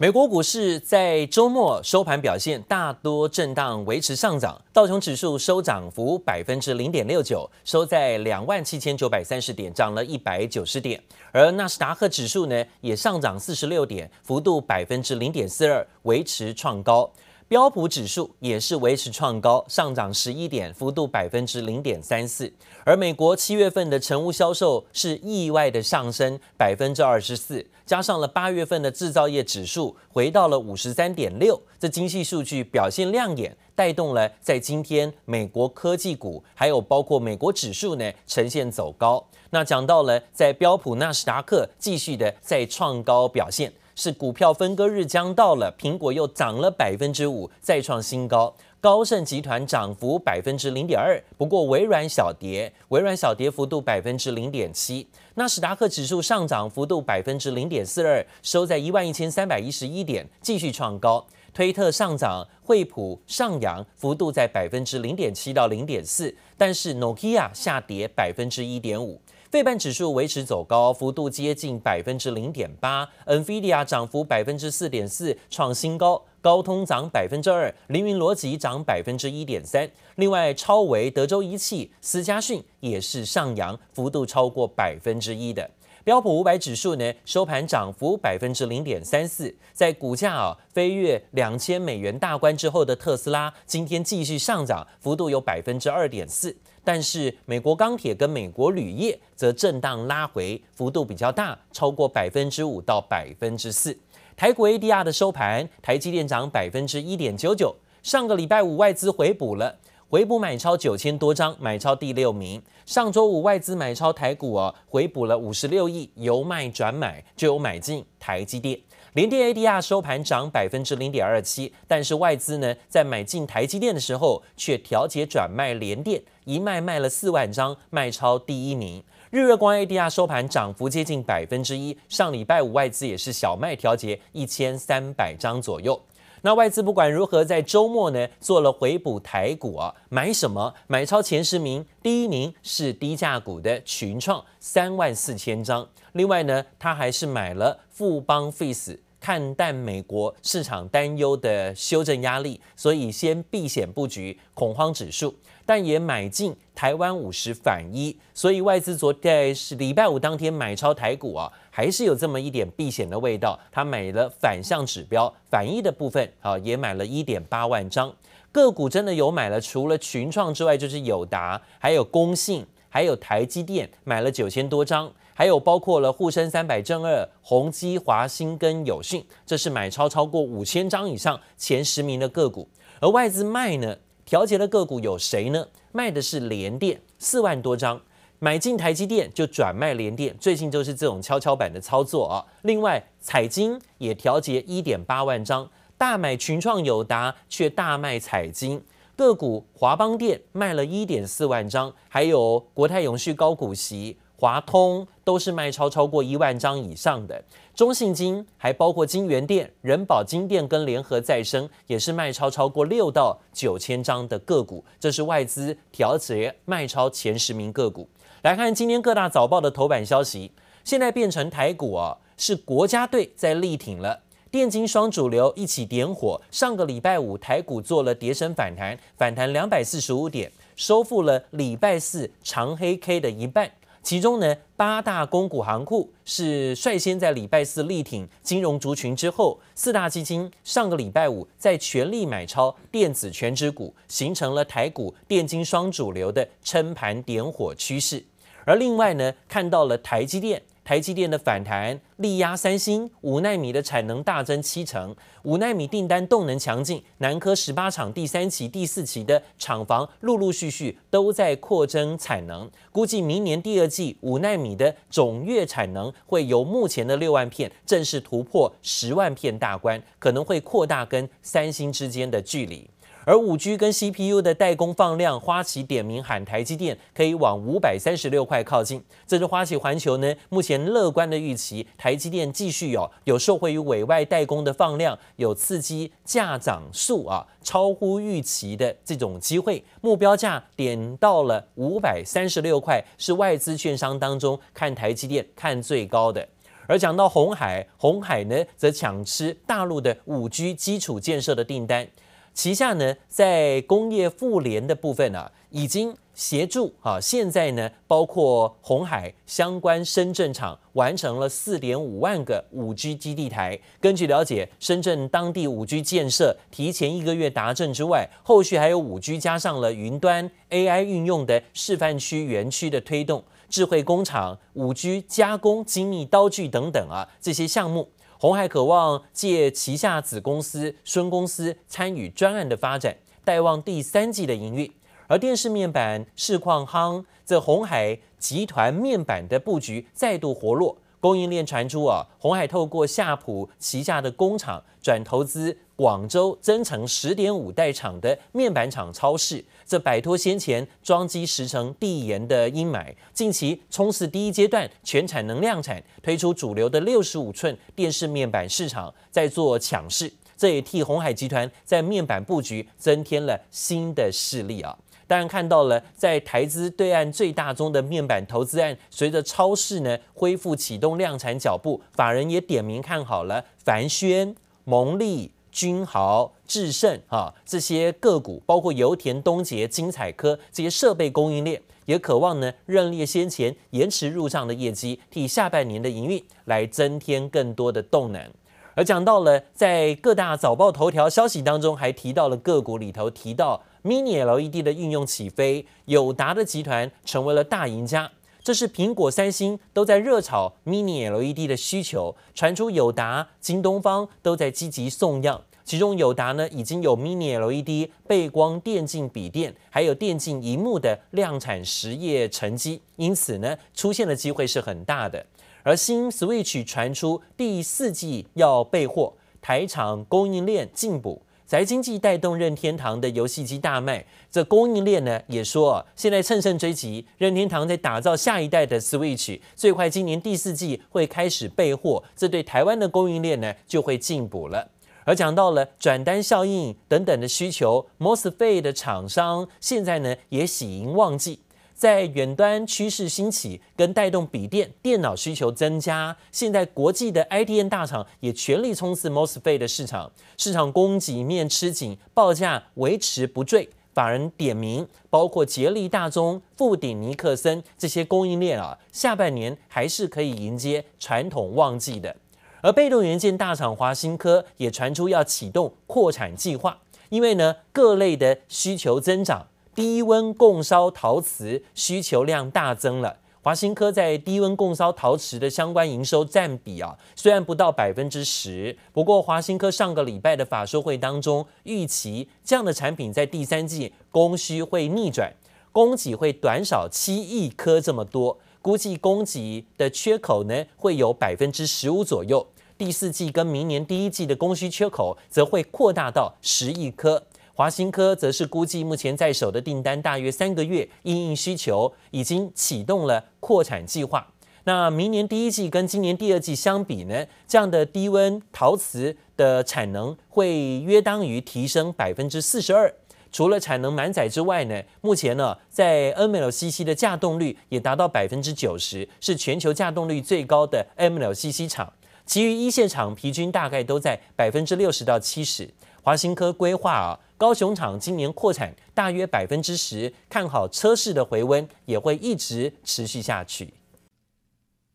美国股市在周末收盘表现大多震荡，维持上涨。道琼指数收涨幅百分之零点六九，收在两万七千九百三十点，涨了一百九十点。而纳斯达克指数呢，也上涨四十六点，幅度百分之零点四二，维持创高。标普指数也是维持创高，上涨十一点，幅度百分之零点三四。而美国七月份的成屋销售是意外的上升百分之二十四，加上了八月份的制造业指数回到了五十三点六，这经济数据表现亮眼，带动了在今天美国科技股还有包括美国指数呢呈现走高。那讲到了在标普纳斯达克继续的在创高表现。是股票分割日将到了，苹果又涨了百分之五，再创新高。高盛集团涨幅百分之零点二，不过微软小跌，微软小跌幅度百分之零点七。纳斯达克指数上涨幅度百分之零点四二，收在一万一千三百一十一点，继续创高。推特上涨，惠普上扬，幅度在百分之零点七到零点四，但是 Nokia 下跌百分之一点五。费半指数维持走高，幅度接近百分之零点八。NVIDIA 涨幅百分之四点四，创新高。高通涨百分之二，凌云逻辑涨百分之一点三。另外，超维、德州仪器、思佳讯也是上扬，幅度超过百分之一的。标普五百指数呢，收盘涨幅百分之零点三四。在股价啊飞跃两千美元大关之后的特斯拉，今天继续上涨，幅度有百分之二点四。但是美国钢铁跟美国铝业则震荡拉回，幅度比较大，超过百分之五到百分之四。台股 ADR 的收盘，台积电涨百分之一点九九。上个礼拜五外资回补了，回补买超九千多张，买超第六名。上周五外资买超台股哦，回补了五十六亿，由卖转买，就有买进台积电。联电 ADR 收盘涨百分之零点二七，但是外资呢在买进台积电的时候，却调节转卖联电，一卖卖了四万张，卖超第一名。日月光 ADR 收盘涨幅接近百分之一，上礼拜五外资也是小卖调节一千三百张左右。那外资不管如何，在周末呢做了回补台股啊，买什么？买超前十名，第一名是低价股的群创三万四千张。另外呢，他还是买了富邦 Face 看淡美国市场担忧的修正压力，所以先避险布局恐慌指数，但也买进台湾五十反一，所以外资昨天是礼拜五当天买超台股啊，还是有这么一点避险的味道。他买了反向指标反一的部分啊，也买了一点八万张个股，真的有买了，除了群创之外，就是友达，还有工信，还有台积电，买了九千多张。还有包括了沪深三百正二、宏基、华兴跟友讯，这是买超超过五千张以上前十名的个股。而外资卖呢，调节的个股有谁呢？卖的是联电四万多张，买进台积电就转卖联电，最近就是这种跷跷板的操作啊。另外，彩晶也调节一点八万张，大买群创、友达，却大卖彩晶个股。华邦电卖了一点四万张，还有国泰永续高股息。华通都是卖超超过一万张以上的，中信金还包括金源电、人保金电跟联合再生，也是卖超超过六到九千张的个股。这是外资调节卖超前十名个股。来看今天各大早报的头版消息，现在变成台股啊，是国家队在力挺了，电金双主流一起点火。上个礼拜五台股做了跌升反弹，反弹两百四十五点，收复了礼拜四长黑 K 的一半。其中呢，八大公股行库是率先在礼拜四力挺金融族群之后，四大基金上个礼拜五在全力买超电子全值股，形成了台股电金双主流的撑盘点火趋势。而另外呢，看到了台积电。台积电的反弹力压三星，五纳米的产能大增七成，五纳米订单动能强劲，南科十八厂第三期、第四期的厂房陆陆续续都在扩增产能，估计明年第二季五纳米的总月产能会由目前的六万片正式突破十万片大关，可能会扩大跟三星之间的距离。而五 G 跟 CPU 的代工放量，花旗点名喊台积电可以往五百三十六块靠近。这是花旗环球呢目前乐观的预期，台积电继续有有受惠于委外代工的放量，有刺激价涨速啊超乎预期的这种机会。目标价点到了五百三十六块，是外资券商当中看台积电看最高的。而讲到红海，红海呢则抢吃大陆的五 G 基础建设的订单，旗下呢在工业妇联的部分啊，已经协助啊，现在呢包括红海相关深圳厂完成了四点五万个五 G 基地台。根据了解，深圳当地五 G 建设提前一个月达阵之外，后续还有五 G 加上了云端 AI 运用的示范区园区的推动。智慧工厂、五 G 加工、精密刀具等等啊，这些项目，鸿海渴望借旗下子公司、孙公司参与专案的发展，带望第三季的营运。而电视面板市况夯，则鸿海集团面板的布局再度活络。供应链传出啊，鸿海透过夏普旗下的工厂转投资广州增城十点五代厂的面板厂超市，这摆脱先前装机时程递延的阴霾，近期冲刺第一阶段全产能量产，推出主流的六十五寸电视面板市场，在做抢势，这也替鸿海集团在面板布局增添了新的势力啊。当然看到了，在台资对岸最大宗的面板投资案，随着超市呢恢复启动量产脚步，法人也点名看好了凡轩、蒙利、君豪、智胜啊这些个股，包括油田、东捷、精彩科这些设备供应链，也渴望呢认列先前延迟入账的业绩，替下半年的营运来增添更多的动能。而讲到了在各大早报头条消息当中，还提到了个股里头提到。Mini LED 的运用起飞，友达的集团成为了大赢家。这是苹果、三星都在热炒 Mini LED 的需求，传出友达、京东方都在积极送样。其中友达呢已经有 Mini LED 背光电竞笔电，还有电竞荧幕的量产实业成绩，因此呢出现的机会是很大的。而新 Switch 传出第四季要备货，台厂供应链进补。宅经济带动任天堂的游戏机大卖，这供应链呢也说，现在乘胜追击，任天堂在打造下一代的 Switch，最快今年第四季会开始备货，这对台湾的供应链呢就会进补了。而讲到了转单效应等等的需求，MOSFET 的厂商现在呢也喜迎旺季。在远端趋势兴起，跟带动笔电、电脑需求增加，现在国际的 IDM 大厂也全力冲刺 MOSFET 的市场，市场供给面吃紧，报价维持不坠。法人点名，包括捷力、大宗、富鼎、尼克森这些供应链啊，下半年还是可以迎接传统旺季的。而被动元件大厂华新科也传出要启动扩产计划，因为呢各类的需求增长。低温共烧陶瓷需求量大增了，华新科在低温共烧陶瓷的相关营收占比啊，虽然不到百分之十，不过华新科上个礼拜的法说会当中预期这样的产品在第三季供需会逆转，供给会短少七亿颗这么多，估计供给的缺口呢会有百分之十五左右，第四季跟明年第一季的供需缺口则会扩大到十亿颗。华新科则是估计目前在手的订单大约三个月，因应需求已经启动了扩产计划。那明年第一季跟今年第二季相比呢，这样的低温陶瓷的产能会约当于提升百分之四十二。除了产能满载之外呢，目前呢在 MLCC 的稼动率也达到百分之九十，是全球稼动率最高的 MLCC 厂。其余一线厂平均大概都在百分之六十到七十。华新科规划啊。高雄厂今年扩产大约百分之十，看好车市的回温也会一直持续下去。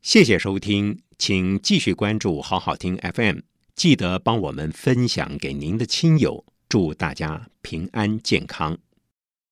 谢谢收听，请继续关注好好听 FM，记得帮我们分享给您的亲友，祝大家平安健康。